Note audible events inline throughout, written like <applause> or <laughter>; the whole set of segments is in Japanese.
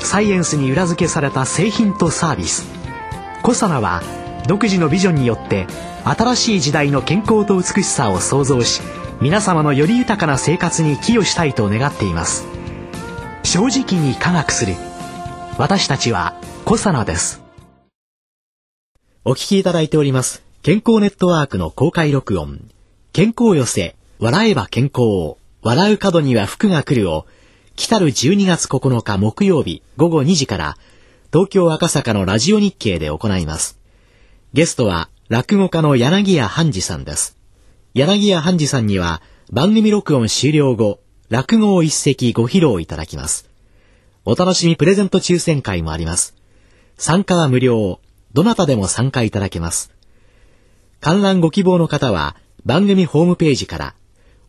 サイエンスに裏付けされた製品とサービス。コサナは独自のビジョンによって新しい時代の健康と美しさを創造し皆様のより豊かな生活に寄与したいと願っています。正直に科学する。私たちはコサナです。お聞きいただいております。健康ネットワークの公開録音。健康寄せ。笑えば健康笑う角には福が来るを。来たる12月9日木曜日午後2時から東京赤坂のラジオ日経で行います。ゲストは落語家の柳家半次さんです。柳家半次さんには番組録音終了後落語を一席ご披露いただきます。お楽しみプレゼント抽選会もあります。参加は無料。どなたでも参加いただけます。観覧ご希望の方は番組ホームページから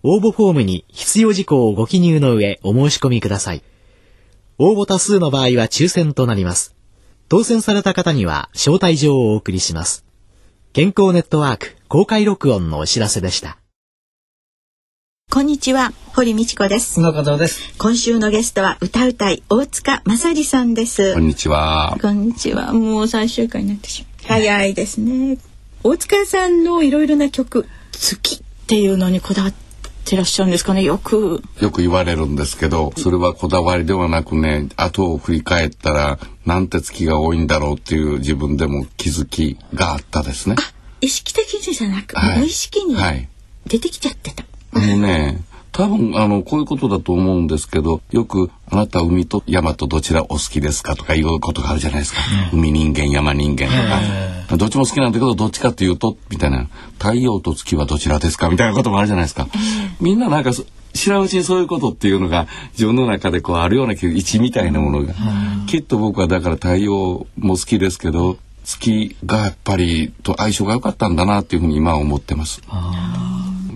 応募フォームに必要事項をご記入の上お申し込みください。応募多数の場合は抽選となります。当選された方には招待状をお送りします。健康ネットワーク公開録音のお知らせでした。こんにちは、堀道子です。中田です。今週のゲストは歌うたい大塚正治さんです。こんにちは。こんにちは。もう最終回になってしまう。早いですね。大塚さんのいろいろな曲、月っていうのにこだわってらっしゃるんですかね。よく。よく言われるんですけど、それはこだわりではなくね、後を振り返ったら、なんて月が多いんだろうっていう自分でも気づきがあったですね。意識的にじゃなく、はい無意識にはい出てきちゃってた。あのね、多分あのこういうことだと思うんですけどよく「あなた海と山とどちらお好きですか?」とかいうことがあるじゃないですか、海人間山人間とか、どっちも好きなんだけどどっちかっていうとみたいな「太陽と月はどちらですか?」みたいなこともあるじゃないですか、みんななんかそ知らんうちにそういうことっていうのが自分の中でこうあるような位置みたいなものが、きっと僕はだから太陽も好きですけど月がやっぱりと相性が良かったんだなっていうふうに今は思ってます。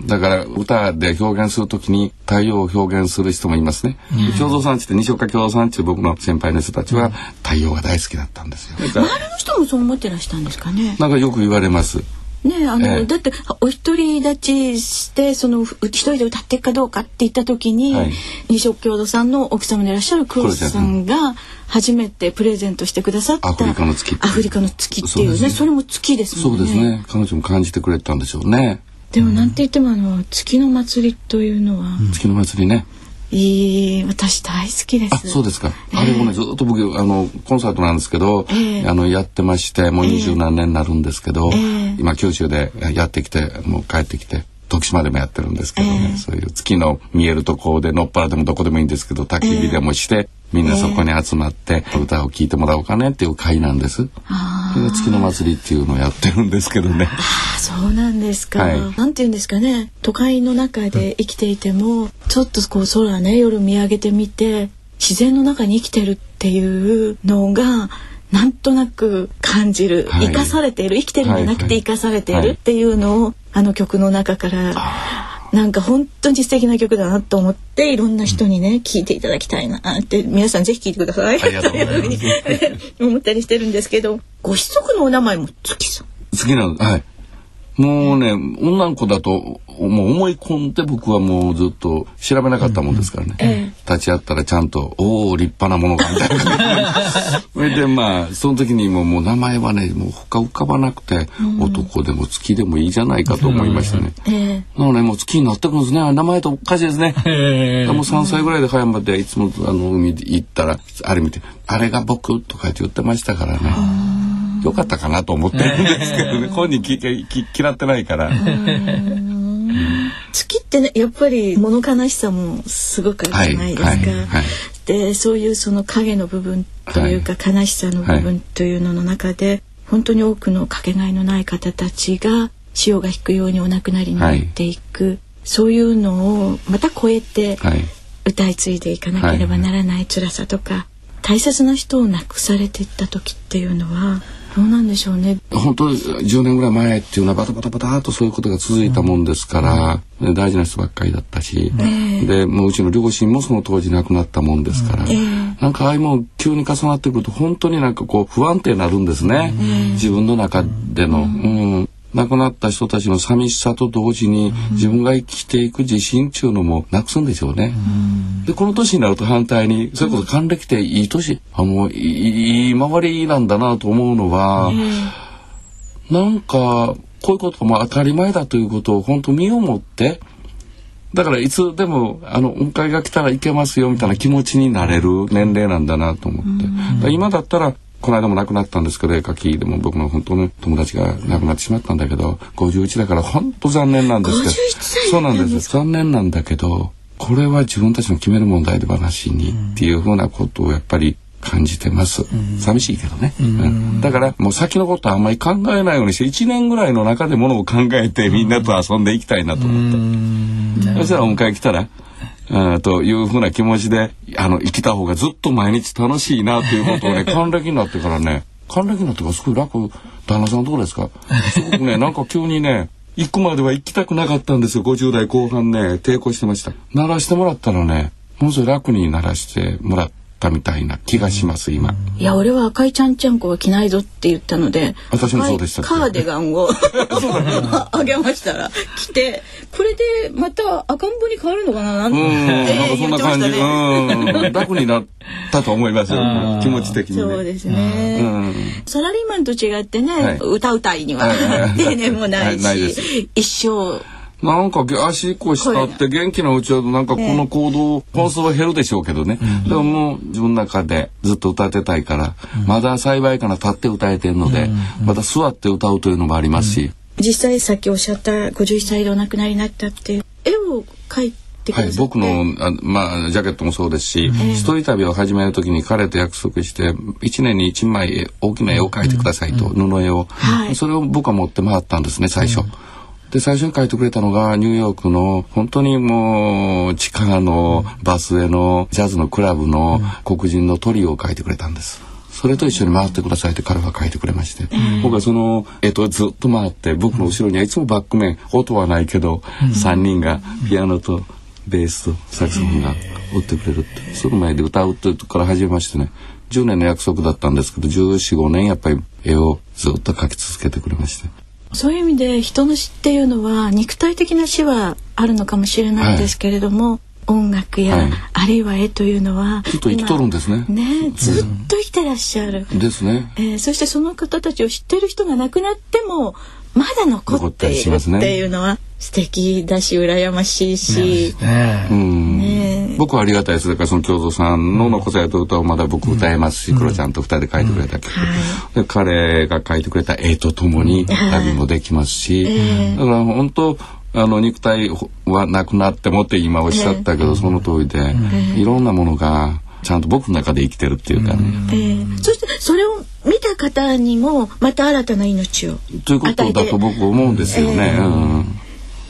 だから歌で表現するときに太陽を表現する人もいますね。共同産地って西岡共同産地僕の先輩の人たちは太陽が大好きだったんですよ。周りの人もそう思ってらしたんですかね。なんかよく言われます。ねあの、ええだってお一人立ちしてそのふ一人で歌っていくかどうかって言った時に、はい西岡郷土さんの奥様でいらっしゃるクロスさんが初めてプレゼントしてくださったアフリカの月アフリカの月っていうねそれも月ですそもね。うんですね。彼女も感じてくれたんでしょうね。でもなんて言ってもあの月の祭りというのは、月の祭りね。いい私大好きです。あ、そうですか。あれもね、ずっと僕、あの、コンサートなんですけど、ええあの、やってまして、もう二十何年になるんですけど、ええ今、九州でやってきて、もう帰ってきて、徳島でもやってるんですけどね、ええそういう月の見えるところで、のっぱらでもどこでもいいんですけど、焚き火でもして、みんなそこに集まって、歌を聴いてもらおうかねっていう会なんです。それが月の祭りっていうのをやってるんですけどね。あそうなんですか、はい。なんて言うんですかね。都会の中で生きていても、ちょっとこう空ね夜見上げてみて自然の中に生きてるっていうのがなんとなく感じる、はい。生かされている。生きてるんじゃなくはいはい。て生かされているっていうのを、あの曲の中からなんか本当に素敵な曲だなと思っていろんな人にね聴いていただきたいなって皆さんぜひ聴いてください。というふうに思ったりしてるんですけどご子息のお名前も月さん。好きなのはいもうね女の子だともう思い込んで僕はもうずっと調べなかったもんですからね、え立ち会ったらちゃんと「おお立派なものが」みたいな。<laughs> それでまあその時にももう名前はねもう他浮かばなくて、男でも月でもいいじゃないかと思いましたね、ええ。なのでもう月になってくるんですね。あ名前とおかしいですね。えでも3歳ぐらいで葉山でいつもあの海行ったらあれ見て「あれが僕」とかって言ってましたからねよかったかなと思ってるんですけどね。<laughs> 本人きき嫌ってないから。月ってねやっぱり物悲しさもすごくあるじゃないですか。はいはいはい。でそういうその影の部分というか、悲しさの部分というのの中で、本当に多くのかけがえのない方たちが潮が引くようにお亡くなりになっていく、そういうのをまた超えてはい。歌い継いでいかなければならない辛さとか、大切な人を亡くされていった時っていうのはどうなんでしょうね。本当10年ぐらい前っていうのはバタバタバタとそういうことが続いたもんですから、うん、大事な人ばっかりだったし、えー、でもううちの両親もその当時亡くなったもんですから、えー、なんかああいうもん急に重なってくると本当になんかこう不安定になるんですね、えー、自分の中での。うん亡くなった人たちの寂しさと同時に自分が生きていく自信っていうのもなくすんでしょうね。でこの年になると反対にそれこそ還暦っていい年あのいい回りなんだなと思うのは、なんかこういうことも当たり前だということを本当身をもってだからいつでもあのお迎えが来たらいけますよみたいな気持ちになれる年齢なんだなと思って。今だったらこの間も亡くなったんですけど絵描きでも僕の本当の友達が亡くなってしまったんだけど51だから本当残念なんですけどそうなんです残念なんだけどこれは自分たちの決める問題で話にっていうふうなことをやっぱり感じてます、寂しいけどね、うん、だからもう先のことはあんまり考えないようにして1年ぐらいの中でものを考えてみんなと遊んでいきたいなと思って、そしたらお迎え来たらあというふうな気持ちであの生きた方がずっと毎日楽しいなということをね <laughs> 還暦になってからね還暦になってからすごい楽旦那さんどうですか？すごくねなんか急にね行くまでは行きたくなかったんですよ50代後半ね抵抗してました鳴らしてもらったらねものすごい楽に鳴らしてもらって。ったみたいな気がします今。いや俺は赤いちゃんちゃんこは着ないぞって言ったので、私もそうでしたカーディガンを <laughs> <laughs> あげましたら着てこれでまた赤ん坊に変わるのかななんて、なんかそんな感じ、ね、楽になったと思います気持ち的に、ね、そうですね、うん、サラリーマンと違ってね、はい、歌うたいには定年もないし、はい、一生なんか足腰したって元気なうちはなんかこの行動本数は減るでしょうけどね、ね、でももう自分の中でずっと歌ってたいから、うん、まだ幸いかな立って歌えてるので、うん、また座って歌うというのもありますし、実際さっきおっしゃった51歳でお亡くなりになったって絵を描いてはい、僕のあ、まあ、ジャケットもそうですし、一人旅を始める時に彼と約束して1年に1枚大きな絵を描いてくださいと、布絵を、はい、それを僕は持って回ったんですね最初。で最初に書いてくれたのがニューヨークの本当にもう地下のバスへのジャズのクラブの黒人のトリオを書いてくれたんです。それと一緒に回ってくださいって彼は書いてくれまして、僕はそのえっとずっと回って僕の後ろにはいつもバック面音はないけど、う3人がピアノとベースとサクソフォンが追ってくれるってその前で歌うっていうとこから始めましてね10年の約束だったんですけど1415年やっぱり絵をずっと描き続けてくれまして。そういう意味で人の死っていうのは肉体的な死はあるのかもしれないですけれども、はい、音楽や、はい、あるいは絵というのはずっと生きとるんですね。ねずっと生きてらっしゃる。ですね。えー、そしてその方たちを知ってる人が亡くなってもまだ残っているっていうのは素敵だし羨ましいし、ねね、僕はありがたいです。だからその京三さんの残された歌をまだ僕歌えますし、うん、クロちゃんと二人で書いてくれた曲、うん、で彼が書いてくれた絵とともに旅もできますし、だから本当あの肉体はなくなってもって今おっしゃったけど、その通りで、いろんなものがちゃんと僕の中で生きてるっていうかね。えー、そしてそれを見た方にもまた新たな命をということだと僕思うんですよね。えーうん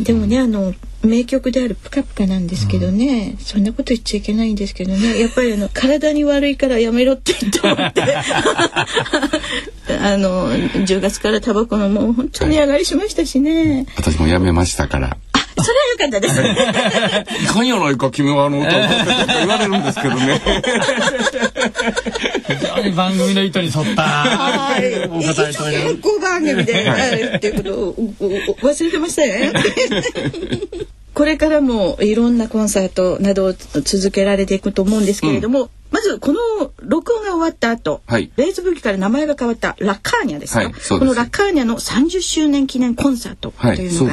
でもねあの名曲である「ぷかぷか」なんですけどね、うん、そんなこと言っちゃいけないんですけどね <laughs> やっぱりあの体に悪いからやめろって言って思って <laughs> あの10月からタバコのもう本当に上がりしましたしね、私もやめましたからそれは良かったです。<laughs> いかんやないか君はあの歌を言われるんですけどね。番組の意図に沿った。はい。お答えという。健康番組で、はい、っていうことを忘れてましたよ。<laughs> これからもいろんなコンサートなどを続けられていくと思うんですけれども、うん、まずこの録音が終わった後、はい、レイズブギから名前が変わったラカーニャですか、はい、す。このラカーニャの30周年記念コンサートというのが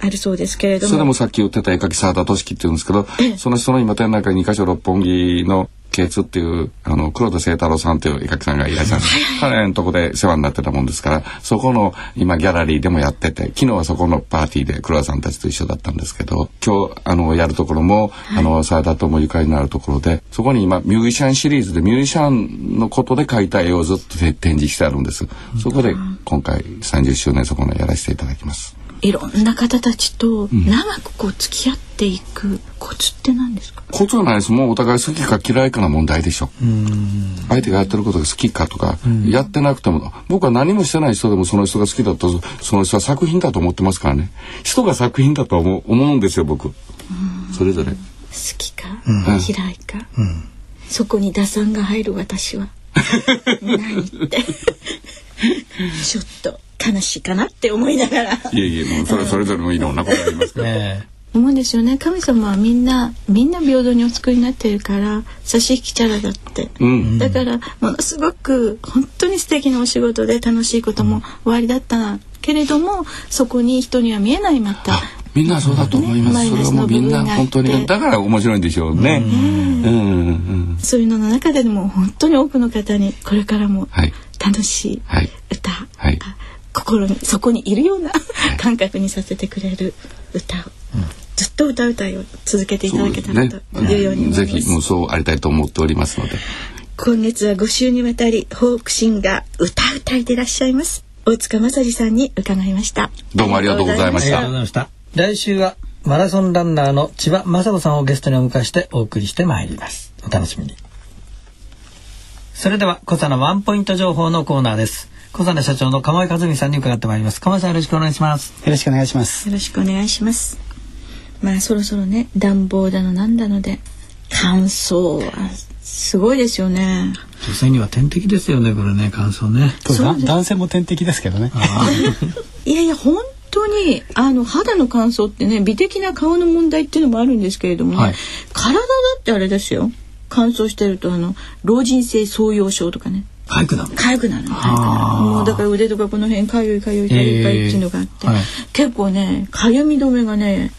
あるそうですけれども、それもさっき言ってた絵描き沢田俊樹っていうんですけど、その人の今展覧会2か所六本木の K2 っていうあの黒田清太郎さんという絵描きさんがいらっしゃる。彼のとこで世話になってたもんですからそこの今ギャラリーでもやってて昨日はそこのパーティーで黒田さんたちと一緒だったんですけど今日あのやるところも、はい、あの沢田ともゆかりのあるところでそこに今ミュージシャンシリーズでミュージシャンのことで描いた絵をずっと展示してあるんです。そこで今回30周年そこのやらせていただきます。いろんな方たちと長くこう付き合っていくコツって何ですか、コツはないです。もうお互い好きか嫌いかの問題でしょ。相手がやってることが好きかとかやってなくても僕は何もしてない人でもその人が好きだとその人は作品だと思ってますからね。人が作品だと思う思うんですよ僕。それぞれ。好きか、嫌いか、そこに打算が入る私は。<laughs> 何って。ちょっと悲しいかなって思いながら。いやいやもうそれそれぞれもいろんなことありますから、ね思うんですよね。神様はみんなみんな平等にお作りになっているから差し引きチャラだって、うん、だからものすごく本当に素敵なお仕事で楽しいことも終わりだったけれどもそこに人には見えないまたみんなそうだと思います。ね、それはもうみんな本当にだから面白いんでしょうね。うん。うん。そういうのの中でも本当に多くの方にこれからも楽しい歌、はい、心にそこにいるような感覚にさせてくれる歌を。ずっと歌うたいを続けていただけたらというように、ね、ぜひもうそうありたいと思っておりますので今月は5週にわたりフォークシンガー歌うたいでいらっしゃいます大塚正治さん。に伺いましたどうもありがとうございました来週はマラソンランナーの千葉雅子さんをゲストにお迎えしてお送りしてまいります。お楽しみに。それでは小佐のワンポイント情報のコーナーです。小佐社長の釜井和美さんに伺ってまいります。釜井さんよろしくお願いします。よろしくお願いします。よろしくお願いします。まあそろそろね暖房だのなんだので乾燥はすごいですよね。女性には天敵ですよねこれね乾燥ね。男性も天敵ですけどね。<laughs> いやいや本当にあの肌の乾燥ってね美的な顔の問題っていうのもあるんですけれどもね、はい、体だってあれですよ。乾燥してるとあの老人性創用症とかね。痒くなる。痒くなるもうだから腕とかこの辺かゆいかゆいかゆいかゆいっていうのがあって、えー。はい、結構ねかゆみ止めがね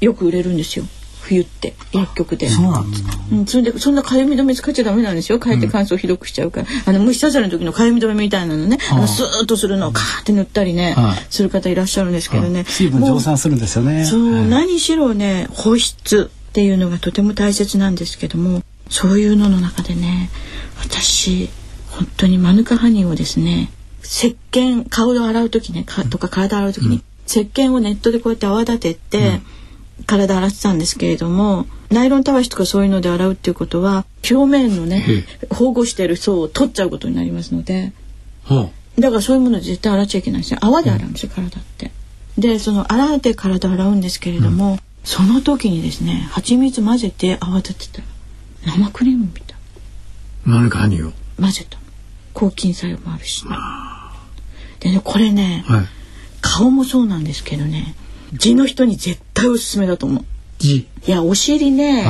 よく売れるんですよ冬って薬局で。そうなんですか。うん、それでそんなかゆみ止め使っちゃダメなんですよ。かえって乾燥ひどくしちゃうから。あの虫刺されの時のかゆみ止めみたいなのね、あのスーッとするのをカーって塗ったりね、する方いらっしゃるんですけどね。水分蒸散するんですよね。そう、何しろね保湿っていうのがとても大切なんですけども、そういうのの中でね、私本当にマヌカハニーをですね、石鹸顔を洗う時ね、かとか体洗う時に、石鹸をネットでこうやって泡立てて。体洗ってたんですけれどもナイロンたわしとかそういうので洗うっていうことは表面のね保護してる層を取っちゃうことになりますので、だからそういうもの絶対洗っちゃいけないですよ。泡で洗うんですよ、体って。でその洗って体洗うんですけれども、うん、その時にですね蜂蜜混ぜて泡立てたら生クリームみたい。何か何を？混ぜた。抗菌作用もあるし、ね、でねこれね、はい、顔もそうなんですけどね地の人に絶対おすすめだと思う。いやお尻ね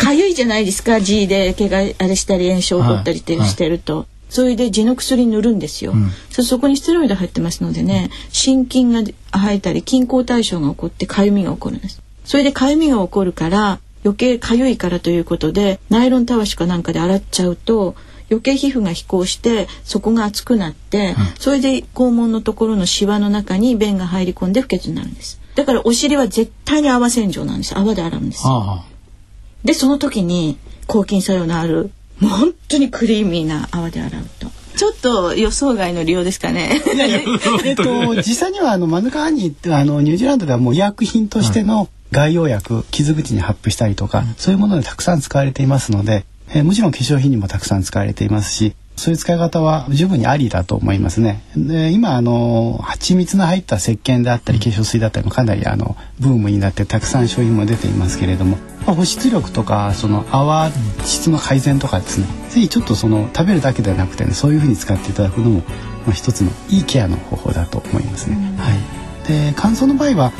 かゆいじゃないですか <laughs> G で毛があれしたり炎症を取ったりってしてると。それで地の薬塗るんですよ、うん、そこにステロイド入ってますのでね心筋が生えたり均衡対象が起こってかゆみが起こるんです。それでかゆみが起こるから余計かゆいからということでナイロンたわしかなんかで洗っちゃうと余計皮膚が飛行してそこが熱くなって、うん、それで肛門のところのシワの中に便が入り込んで不潔になるんです。だからお尻は絶対に泡洗浄なんです。泡で洗うんですでその時に抗菌作用のあるもう本当にクリーミーな泡で洗うと。ちょっと予想外の利用ですかね。いやいや <laughs> えっと実際にはあのマヌカハニーってあのニュージーランドではもう医薬品としての外用薬、傷口に発布したりとか、うん、そういうものでたくさん使われていますので、えー、もちろん化粧品にもたくさん使われていますし、そういう使い方は十分にありだと思いますね。で今あの蜂蜜の入った石鹸であったり化粧水だったりもかなりあのブームになってたくさん商品も出ていますけれども、まあ、保湿力とかその泡質の改善とかですねぜひちょっとその食べるだけではなくてねそういうふうに使っていただくのも、まあ、一つのいいケアの方法だと思いますね。はい、で乾燥の場合は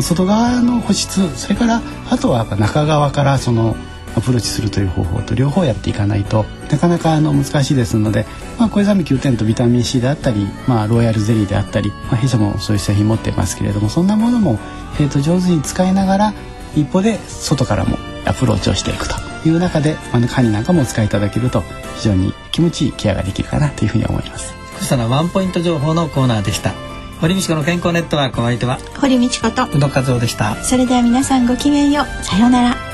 外側の保湿それからあとはやっぱ中側からそのアプローチするという方法と両方やっていかないとなかなかあの難しいですので、まあ、小泉9点とビタミン C であったり、まあ、ロイヤルゼリーであったり、まあ、弊社もそういう製品持ってますけれどもそんなものも、えー、と上手に使いながら一歩で外からもアプローチをしていくという中で、まあ、カニなんかもお使いいただけると非常に気持ちいいケアができるかなというふうに思います。福さのワンポイント情報のコーナーでした。堀道子の健康ネットワークお相手は堀道子と宇野和夫でした。それでは皆さんごきげんよう。さようなら。